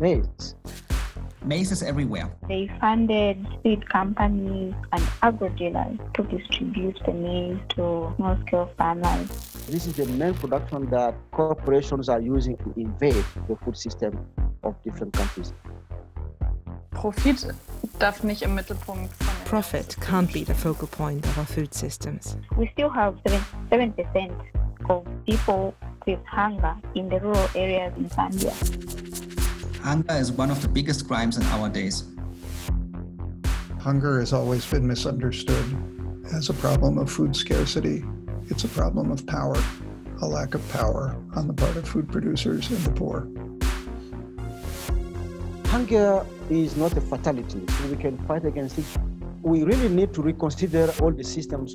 maize. Maize is everywhere. They funded seed companies and agro dealers to distribute the maize to small scale farmers. This is the main production that corporations are using to invade the food system of different countries. Profit darf nicht im Mittelpunkt von den Profit can't be the focal point of our food systems. We still have 7% of people with hunger in the rural areas in Zambia. Hunger is one of the biggest crimes in our days. Hunger has always been misunderstood as a problem of food scarcity. It's a problem of power, a lack of power on the part of food producers and the poor. Hunger is not a fatality, we can fight against it. We really need to reconsider all the systems.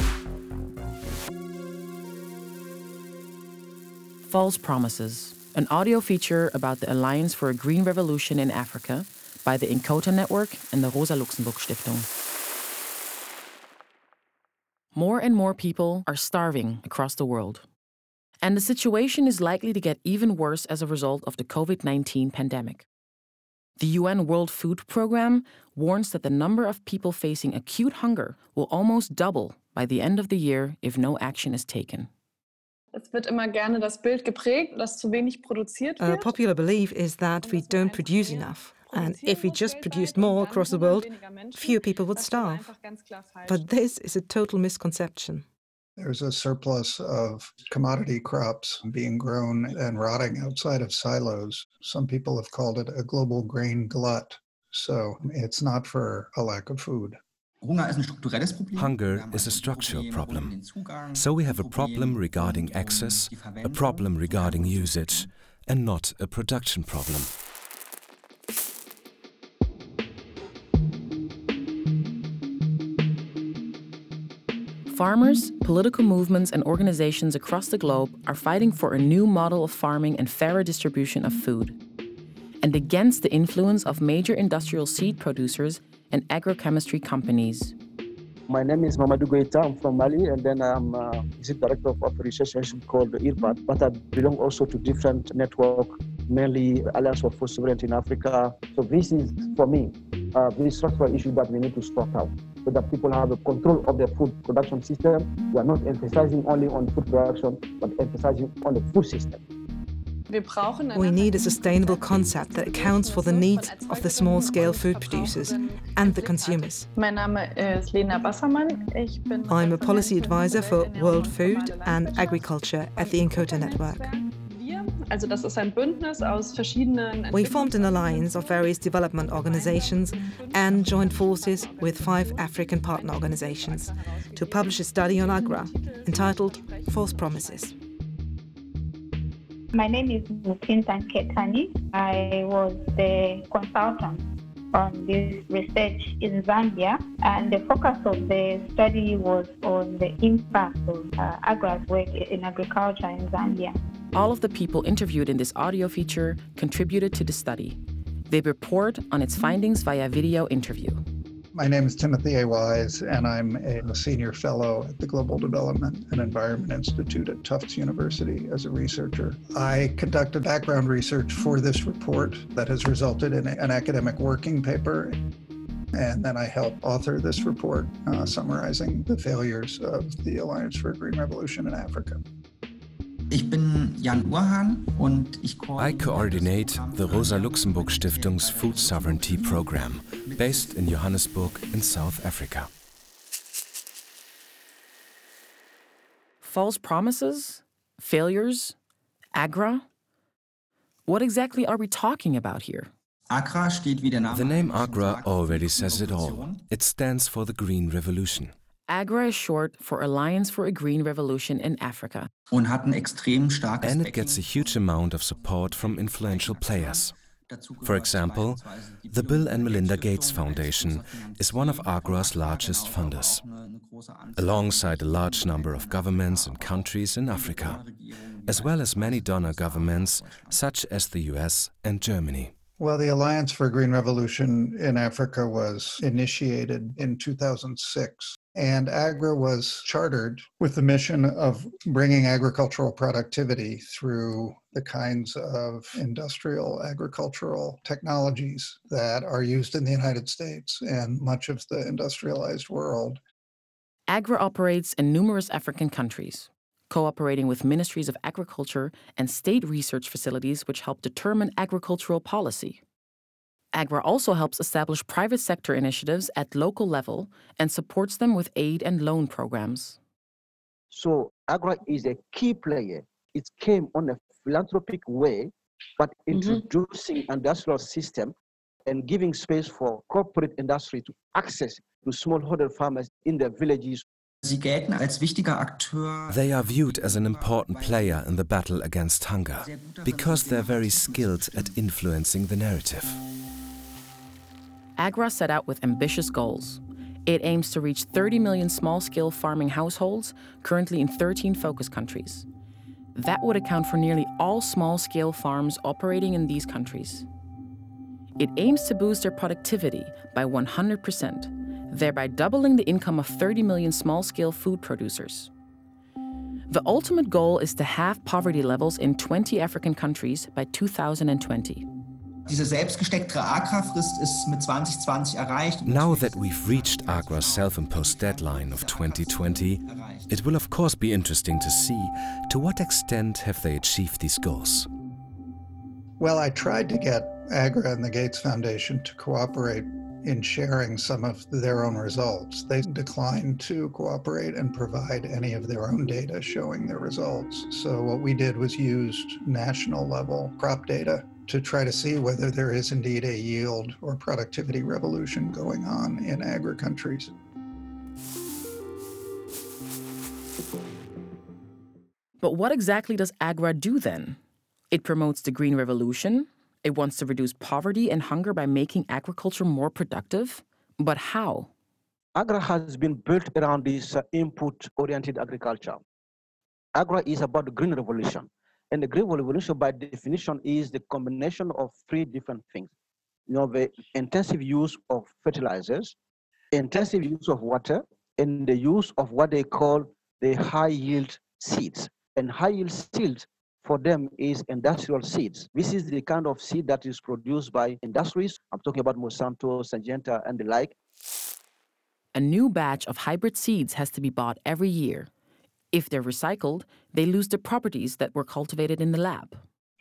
False Promises, an audio feature about the Alliance for a Green Revolution in Africa by the Inkota Network and the Rosa Luxemburg Stiftung. More and more people are starving across the world. And the situation is likely to get even worse as a result of the COVID 19 pandemic. The UN World Food Programme warns that the number of people facing acute hunger will almost double by the end of the year if no action is taken. Es wird immer gerne das Bild geprägt, dass zu wenig produziert A wird. popular belief is that we don't produce enough, and if we just produced more across the world, fewer people would starve. But this is a total misconception. There's a surplus of commodity crops being grown and rotting outside of silos. Some people have called it a global grain glut. So it's not for a lack of food. Hunger ist ein strukturelles Problem. Hunger Wir haben is a structural problem. rund um den Zugang, So we have a problem Problem regarding um access, a problem regarding usage, and not a production problem. Farmers, political movements, and organizations across the globe are fighting for a new model of farming and fairer distribution of food, and against the influence of major industrial seed producers and agrochemistry companies. My name is Mamadou Goïta. I'm from Mali, and then I'm uh, the director of a research institution called IRPAD. But I belong also to different network, mainly Alliance for Food Sovereignty in Africa. So this is, for me, a very structural issue that we need to sort out, so that people have a control of their food production system. We are not emphasizing only on food production, but emphasizing on the food system. Wir brauchen ein We need a sustainable concept that accounts for the needs of the small scale food producers and the consumers. Mein Name ist Lena Bassermann. I'm a policy advisor for World Food and Agriculture at the Inkota Network. Wir, also das ist ein Bündnis aus verschiedenen We formed an alliance of various development organizations and joined forces with five African partner organizations to publish a study on Agra entitled False Promises. My name is Mutinta Nketani. I was the consultant on this research in Zambia, and the focus of the study was on the impact of uh, work in agriculture in Zambia. All of the people interviewed in this audio feature contributed to the study. They report on its findings via video interview. My name is Timothy A. Wise, and I'm a senior fellow at the Global Development and Environment Institute at Tufts University as a researcher. I conducted background research for this report that has resulted in an academic working paper. And then I helped author this report uh, summarizing the failures of the Alliance for a Green Revolution in Africa. I coordinate the Rosa Luxemburg Stiftung's Food Sovereignty Program, based in Johannesburg in South Africa. False promises? Failures? Agra? What exactly are we talking about here? Agra steht wie der Name The name schon Agra already says it all. It stands for the Green Revolution. AGRA is short for Alliance for a Green Revolution in Africa. und hat ein extrem starkes And it gets a huge amount of support from influential players. For example, the Bill and Melinda Gates Foundation is one of Agra's largest funders, auch eine- eine große Anzahl alongside a large number of governments and countries in Africa, as well as many donor governments such as the US and Germany. Well, the Alliance for a Green Revolution in Africa was initiated in 2006 And AGRA was chartered with the mission of bringing agricultural productivity through the kinds of industrial agricultural technologies that are used in the United States and much of the industrialized world. AGRA operates in numerous African countries, cooperating with ministries of agriculture and state research facilities which help determine agricultural policy. AGRA also helps establish private sector initiatives at local level and supports them with aid and loan programs. So AGRA is a key player. It came on a philanthropic way, but mm-hmm. introducing industrial system and giving space for corporate industry to access to smallholder farmers in their villages. Sie gelten als wichtiger Akteur. They are viewed as an important player in the battle against hunger because they're very skilled at influencing the narrative. AGRA set out with ambitious goals. It aims to reach 30 million small scale farming households, currently in 13 focus countries. That would account for nearly all small scale farms operating in these countries. It aims to boost their productivity by 100%, thereby doubling the income of 30 million small scale food producers. The ultimate goal is to halve poverty levels in 20 African countries by 2020. Diese selbstgesteckte Agrarfrist ist mit 2020. Now that we've reached AGRA's self imposed deadline of 2020, it will of course be interesting to see to what extent have they achieved these goals. Well, I tried to get AGRA and the Gates Foundation to cooperate in sharing some of their own results. They declined to cooperate and provide any of their own data showing their results. So, what we did was used national level crop data to try to see whether there is indeed a yield or productivity revolution going on in AGRA countries. But what exactly does AGRA do then? It promotes the Green Revolution. It wants to reduce poverty and hunger by making agriculture more productive. But how? AGRA has been built around this uh, input oriented agriculture. AGRA is about the green revolution. And the green revolution, by definition, is the combination of three different things. You know, the intensive use of fertilizers, intensive use of water, and the use of what they call the high yield seeds. And high yield seeds for them is industrial seeds. This is the kind of seed that is produced by industries. I'm talking about Monsanto, Syngenta, and the like. A new batch of hybrid seeds has to be bought every year. If they're recycled, they lose the properties that were cultivated in the lab.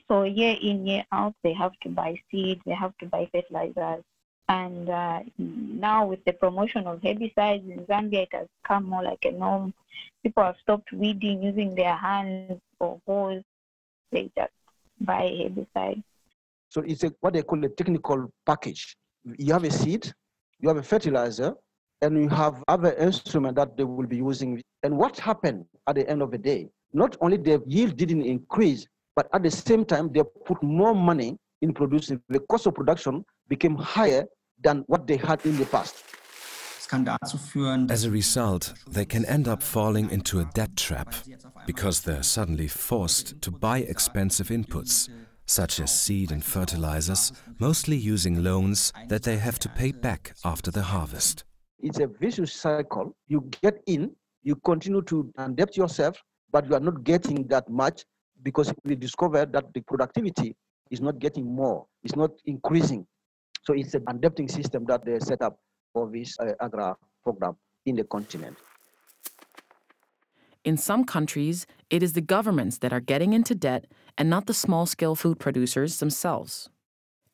So year in, year out, they have to buy seeds, they have to buy fertilizers. And uh, now with the promotion of herbicides in Zambia, it has come more like a norm. People have stopped weeding using their hands or hoes. Just buy herbicide. So it's a, what they call a technical package. You have a seed, you have a fertilizer, and you have other instruments that they will be using. And what happened at the end of the day? Not only the yield didn't increase, but at the same time, they put more money in producing. The cost of production became higher than what they had in the past. As a result, they can end up falling into a debt trap because they're suddenly forced to buy expensive inputs, such as seed and fertilizers, mostly using loans that they have to pay back after the harvest. It's a vicious cycle. You get in, you continue to adapt yourself, but you are not getting that much because we discovered that the productivity is not getting more, it's not increasing. So it's an adapting system that they set up for this uh, AGRA program in the continent. In some countries, it is the governments that are getting into debt and not the small scale food producers themselves.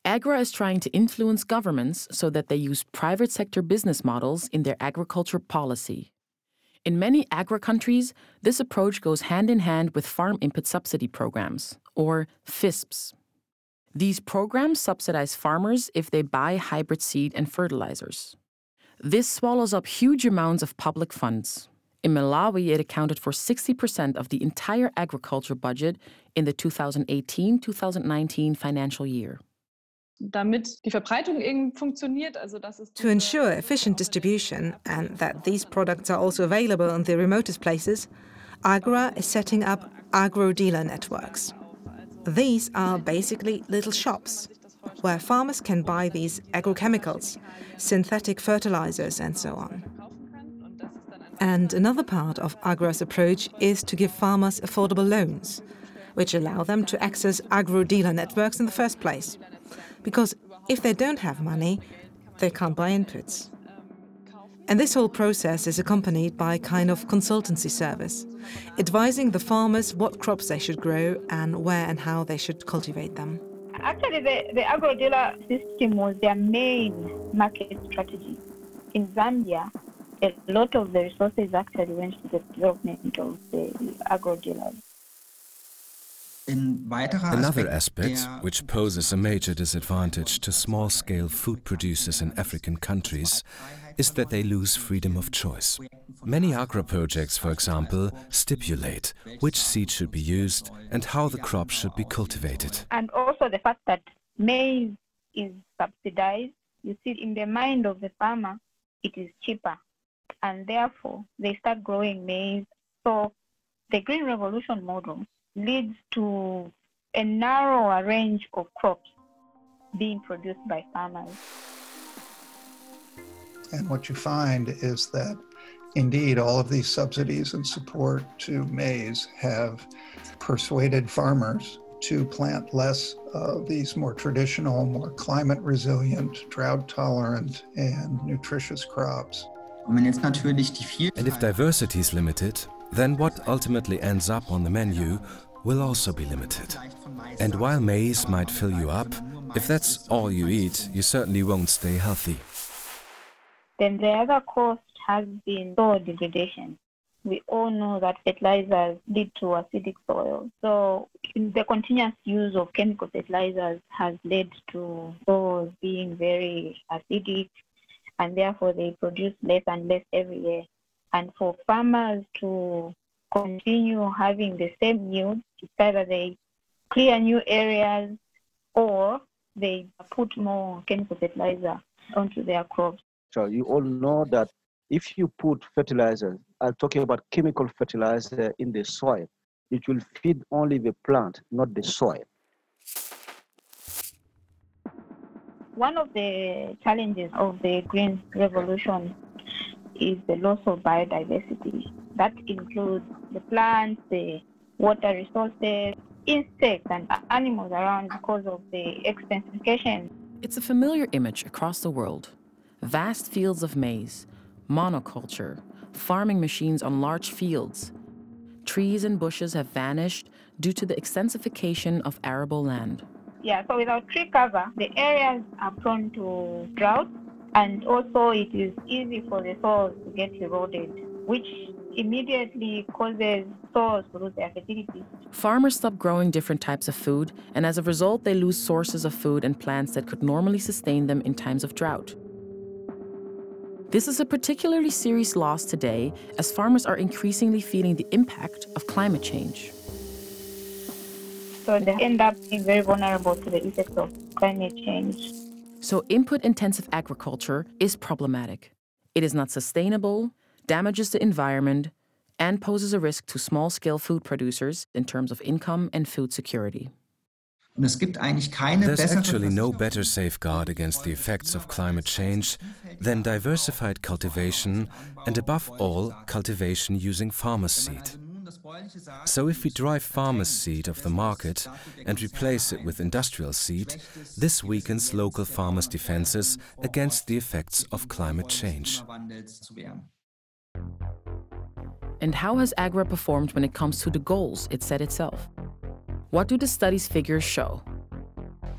AGRA is trying to influence governments so that they use private sector business models in their agriculture policy. In many AGRA countries, this approach goes hand in hand with farm input subsidy programs, or FISPs. These programs subsidize farmers if they buy hybrid seed and fertilizers. This swallows up huge amounts of public funds. In Malawi, it accounted for 60% of the entire agriculture budget in the 2018 2019 financial year. Damit die Verbreitung eben funktioniert, also dass es To ensure efficient distribution and that these products are also available in the remotest places, AGRA is setting up agro dealer networks. These are basically little shops where farmers can buy these agrochemicals, synthetic fertilizers, and so on. And another part of Agra's approach is to give farmers affordable loans, which allow them to access agro dealer networks in the first place. Because if they don't have money, they can't buy inputs. And this whole process is accompanied by a kind of consultancy service, advising the farmers what crops they should grow and where and how they should cultivate them. Actually, the, the agro dealer system was their main market strategy. In Zambia, a lot of the resources actually went to the development of the agro dealers. Another aspect, which poses a major disadvantage to small scale food producers in African countries, is that they lose freedom of choice. Many AGRA projects, for example, stipulate which seed should be used and how the crop should be cultivated. And also the fact that maize is subsidized, you see, in the mind of the farmer, it is cheaper. And therefore, they start growing maize. So the Green Revolution model leads to a narrower range of crops being produced by farmers. And what you find is that indeed all of these subsidies and support to maize have persuaded farmers to plant less of these more traditional, more climate resilient, drought tolerant, and nutritious crops. And if diversity is limited, then what ultimately ends up on the menu will also be limited. And while maize might fill you up, if that's all you eat, you certainly won't stay healthy. Then the other cost has been soil degradation. We all know that fertilizers lead to acidic soil. So the continuous use of chemical fertilizers has led to soils being very acidic and therefore they produce less and less every year. And for farmers to continue having the same yield, it's either they clear new areas or they put more chemical fertilizer onto their crops. So you all know that if you put fertilizer, I'm talking about chemical fertilizer in the soil, it will feed only the plant, not the soil. One of the challenges of the green revolution is the loss of biodiversity. That includes the plants, the water resources, insects, and animals around because of the extensification. It's a familiar image across the world. Vast fields of maize, monoculture, farming machines on large fields. Trees and bushes have vanished due to the extensification of arable land. Yeah, so without tree cover, the areas are prone to drought, and also it is easy for the soils to get eroded, which immediately causes soils to lose their fertility. Farmers stop growing different types of food, and as a result, they lose sources of food and plants that could normally sustain them in times of drought. This is a particularly serious loss today as farmers are increasingly feeling the impact of climate change. So they end up being very vulnerable to the effects of climate change. So, input intensive agriculture is problematic. It is not sustainable, damages the environment, and poses a risk to small scale food producers in terms of income and food security. There's actually no better safeguard against the effects of climate change than diversified cultivation and, above all, cultivation using farmer's seed. So, if we drive farmer's seed off the market and replace it with industrial seed, this weakens local farmers' defenses against the effects of climate change. And how has Agra performed when it comes to the goals it set itself? What do the study's figures show?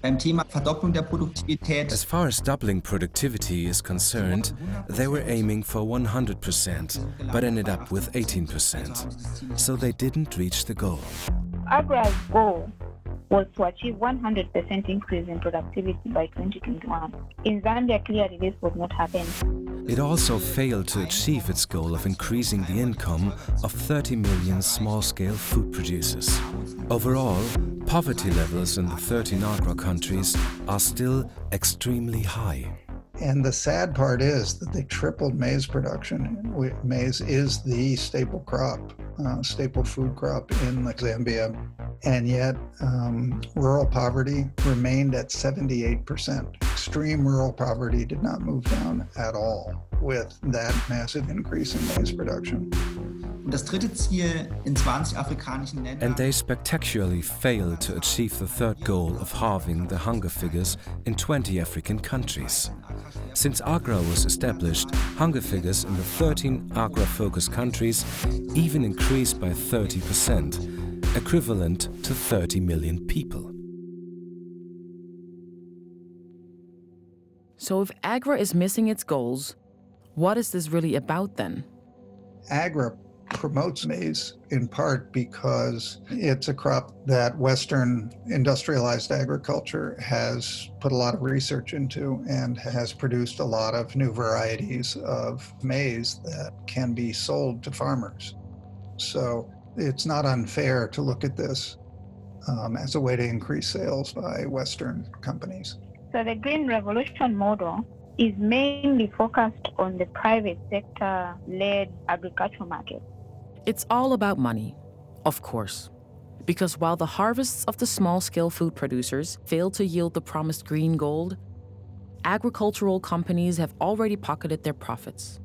As far as doubling productivity is concerned, they were aiming for 100%, but ended up with 18%. So they didn't reach the goal. Agra's goal was to achieve 100% increase in productivity by 2021. In Zambia, clearly this was not happening. It also failed to achieve its goal of increasing the income of 30 million small scale food producers. Overall, poverty levels in the 13 Agra countries are still extremely high. And the sad part is that they tripled maize production. Maize is the staple crop, uh, staple food crop in Zambia. And yet, um, rural poverty remained at 78%, extreme rural poverty did not move down at all with that massive increase in maize production. Das dritte Ziel in 20 afrikanischen Ländern. And they spectacularly failed to achieve the third goal of halving the hunger figures in 20 African countries. Since AGRA was established, hunger figures in the 13 AGRA focused countries even increased by 30%, equivalent to 30 million people. So, if AGRA is missing its goals, what is this really about then? AGRA promotes maize in part because it's a crop that Western industrialized agriculture has put a lot of research into and has produced a lot of new varieties of maize that can be sold to farmers. So it's not unfair to look at this um, as a way to increase sales by Western companies. So the Green Revolution model is mainly focused on the private sector led agricultural market. It's all about money, of course. Because while the harvests of the small scale food producers fail to yield the promised green gold, agricultural companies have already pocketed their profits.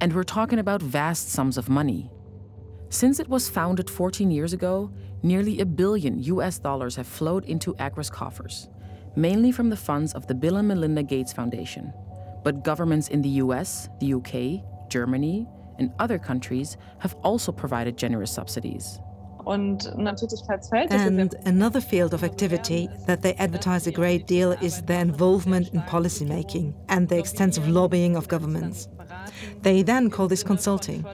And we're talking about vast sums of money. Since it was founded 14 years ago, nearly a billion US dollars have flowed into AGRA's coffers, mainly from the funds of the Bill and Melinda Gates Foundation. But governments in the US, the UK, Germany, and other countries have also provided generous subsidies. And another field of activity that they advertise a great deal is their involvement in policymaking and the extensive lobbying of governments. They then call this consulting,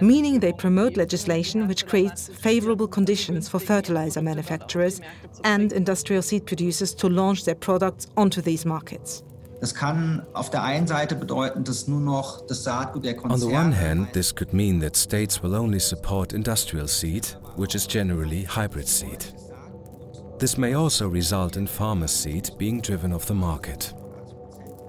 meaning they promote legislation which creates favorable conditions for fertilizer manufacturers and industrial seed producers to launch their products onto these markets. Das kann auf der einen Seite bedeuten, dass nur noch das Saatgut der On the one hand, this could mean that states will only support industrial seed, which is generally hybrid seed. This may also result in farmer seed being driven off the market.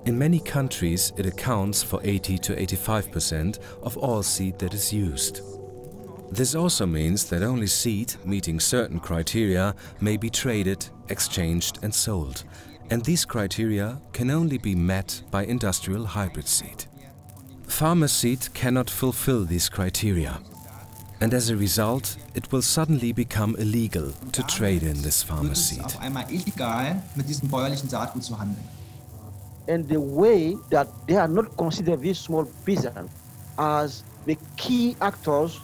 In many countries, it accounts for 80 to 85% of all seed that is used. This also means that only seed meeting certain criteria may be traded, exchanged, and sold, and these criteria can only be met by industrial hybrid seed. Farmer seed cannot fulfill these criteria, and as a result, it will suddenly become illegal to trade in this farmer seed. And the way that they are not considered these small peasants as the key actors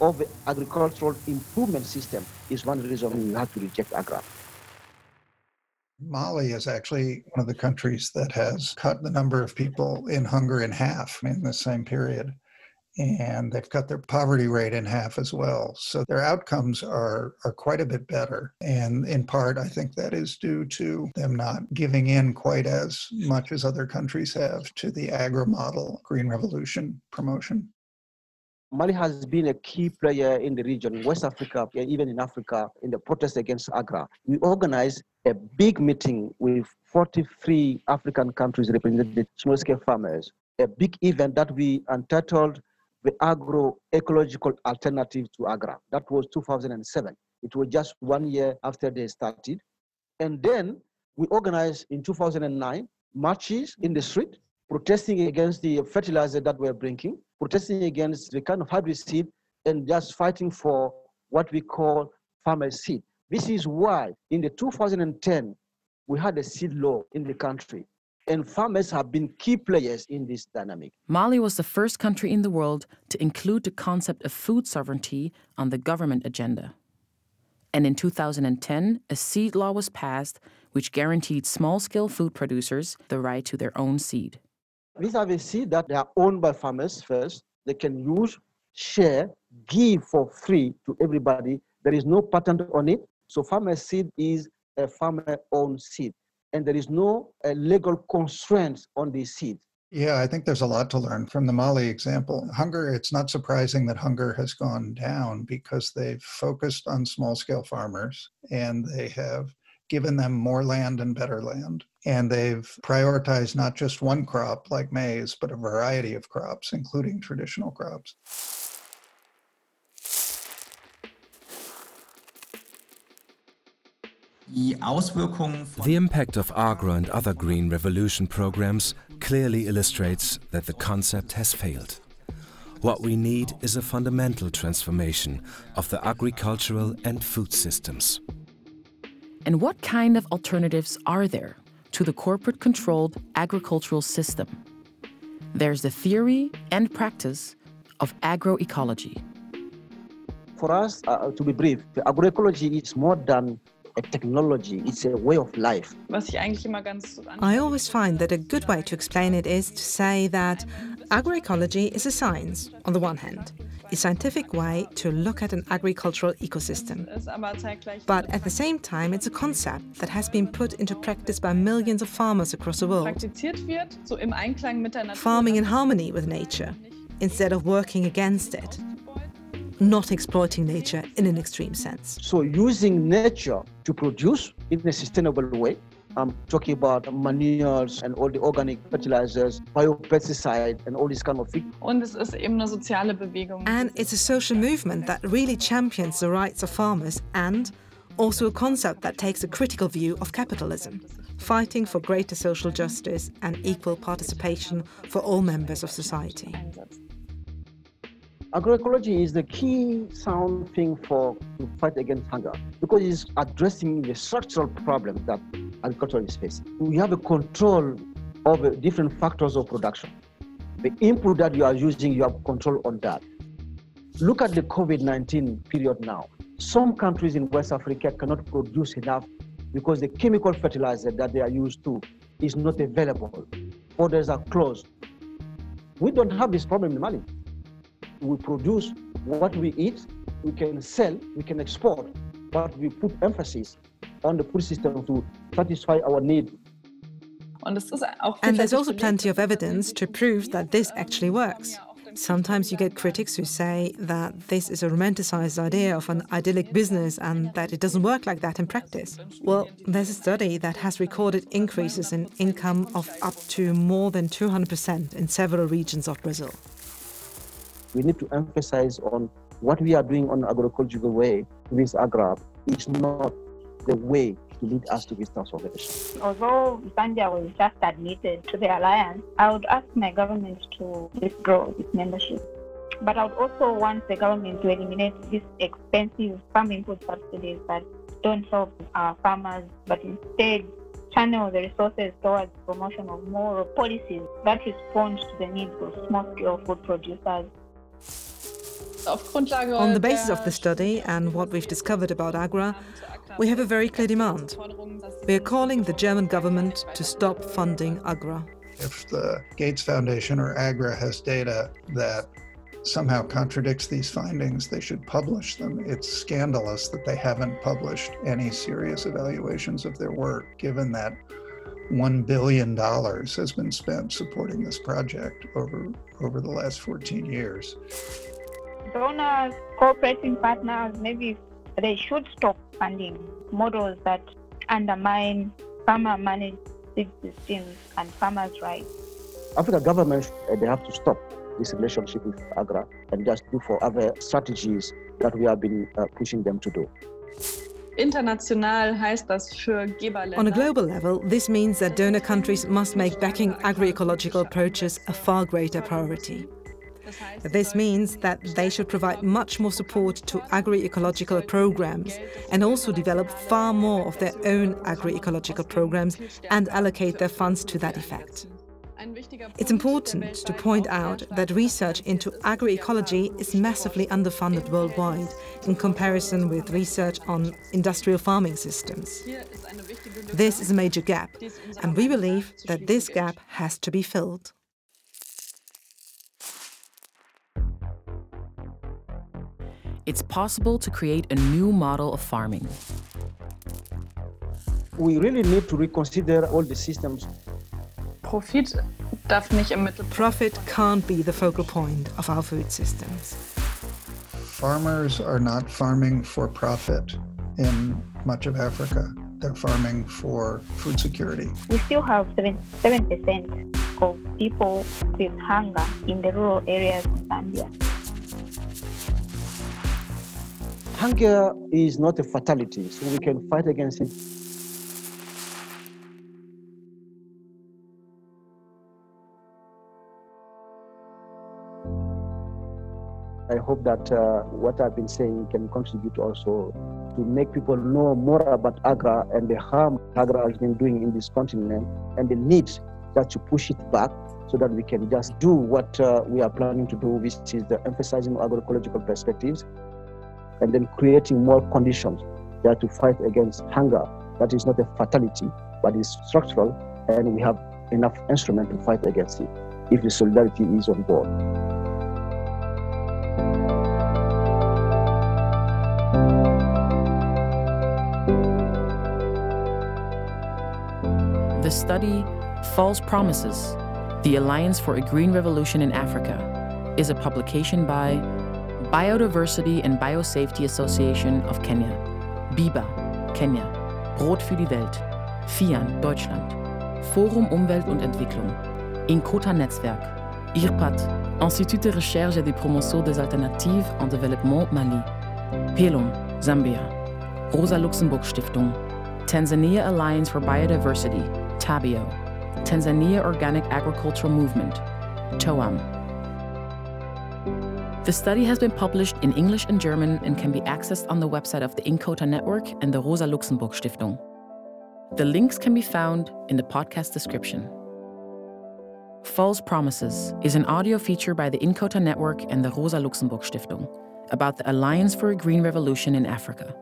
of the agricultural improvement system is one reason we have to reject agra. Mali is actually one of the countries that has cut the number of people in hunger in half in the same period. And they've cut their poverty rate in half as well. So their outcomes are, are quite a bit better. And in part, I think that is due to them not giving in quite as much as other countries have to the Agra model green revolution promotion. Mali has been a key player in the region, West Africa, even in Africa, in the protest against Agra. We organized a big meeting with 43 African countries representing small-scale farmers, a big event that we entitled the Agro-Ecological Alternative to Agra. That was 2007. It was just one year after they started. And then we organized in 2009 marches in the street protesting against the fertilizer that we're bringing, protesting against the kind of hybrid seed, and just fighting for what we call farmer seed. This is why in the 2010, we had a seed law in the country, and farmers have been key players in this dynamic. Mali was the first country in the world to include the concept of food sovereignty on the government agenda. And in 2010, a seed law was passed which guaranteed small scale food producers the right to their own seed. These are the seed that they are owned by farmers first. They can use, share, give for free to everybody. There is no patent on it. So farmer seed is a farmer-owned seed. And there is no uh, legal constraints on the seed. Yeah, I think there's a lot to learn from the Mali example. Hunger, it's not surprising that hunger has gone down because they've focused on small scale farmers and they have given them more land and better land. And they've prioritized not just one crop like maize, but a variety of crops, including traditional crops. The impact of Agra and other green revolution programs clearly illustrates that the concept has failed. What we need is a fundamental transformation of the agricultural and food systems. And what kind of alternatives are there to the corporate controlled agricultural system? There's the theory and practice of agroecology. For us, uh, to be brief, agroecology is more than a technology, it's a way of life. I always find that a good way to explain it is to say that agroecology is a science, on the one hand, a scientific way to look at an agricultural ecosystem. But at the same time, it's a concept that has been put into practice by millions of farmers across the world. Farming in harmony with nature, instead of working against it not exploiting nature in an extreme sense. So, using nature to produce in a sustainable way. I'm talking about manures and all the organic fertilizers, biopesticide and all these kind of things. Und es ist eben eine soziale Bewegung. And it's a social movement that really champions the rights of farmers and also a concept that takes a critical view of capitalism, fighting for greater social justice and equal participation for all members of society. Agroecology is the key sound thing for to fight against hunger because it's addressing the structural problem that agriculture is facing. We have a control of different factors of production. The input that you are using, you have control on that. Look at the COVID-19 period now. Some countries in West Africa cannot produce enough because the chemical fertilizer that they are used to is not available. Borders are closed. We don't have this problem in Mali we produce what we eat, we can sell, we can export, but we put emphasis on the food system to satisfy our need. And there's also plenty of evidence to prove that this actually works. Sometimes you get critics who say that this is a romanticized idea of an idyllic business and that it doesn't work like that in practice. Well, there's a study that has recorded increases in income of up to more than 200% in several regions of Brazil we need to emphasize on what we are doing on agroecological way with agra is not the way to lead us to this transformation. Although Zambia was just admitted to the alliance, I would ask my government to withdraw its membership. But I would also want the government to eliminate these expensive farm input subsidies that don't help our farmers, but instead channel the resources towards promotion of more policies that respond to the needs of small-scale food producers on the basis of the study and what we've discovered about Agra, we have a very clear demand. We are calling the German government to stop funding Agra. If the Gates Foundation or Agra has data that somehow contradicts these findings, they should publish them. It's scandalous that they haven't published any serious evaluations of their work, given that $1 billion has been spent supporting this project over, over the last 14 years donors, cooperating partners, maybe they should stop funding models that undermine farmer managed systems and farmers' rights. African governments, uh, they have to stop this relationship with AGRA and just do for other strategies that we have been uh, pushing them to do. On a global level, this means that donor countries must make backing agroecological approaches a far greater priority. This means that they should provide much more support to agroecological programs and also develop far more of their own agroecological programs and allocate their funds to that effect. It's important to point out that research into agroecology is massively underfunded worldwide in comparison with research on industrial farming systems. This is a major gap, and we believe that this gap has to be filled. it's possible to create a new model of farming. We really need to reconsider all the systems. Profit darf nicht im Mittelpunkt. Profit can't be the focal point of our food systems. Farmers are not farming for profit in much of Africa. They're farming for food security. We still have 7% of people with hunger in the rural areas in Zambia. Hunger is not a fatality, so we can fight against it hope that uh, what I've been saying can contribute also to make people know more about Agra and the harm Agra has been doing in this continent and the need that to push it back so that we can just do what uh, we are planning to do, which is the emphasizing agroecological perspectives and then creating more conditions that to fight against hunger. That is not a fatality, but is structural, and we have enough instrument to fight against it if the solidarity is on board. The study, False Promises The Alliance for a Green Revolution in Africa, is a publication by Biodiversity and Biosafety Association of Kenya, BIBA, Kenya, Brot für die Welt, FIAN, Deutschland, Forum Umwelt und Entwicklung, Inkota Netzwerk, IRPAT, Institut de Recherche et de Promotion des Alternatives en Développement Mali, PELUM, Zambia, Rosa Luxemburg Stiftung, Tanzania Alliance for Biodiversity, TABIO, Tanzania Organic Agricultural Movement, TOAM. The study has been published in English and German and can be accessed on the website of the Inkota Network and the Rosa Luxemburg Stiftung. The links can be found in the podcast description. False Promises is an audio feature by the Inkota Network and the Rosa Luxemburg Stiftung about the Alliance for a Green Revolution in Africa.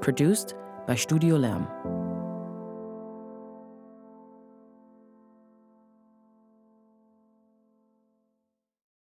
Produced by Studio Lärm.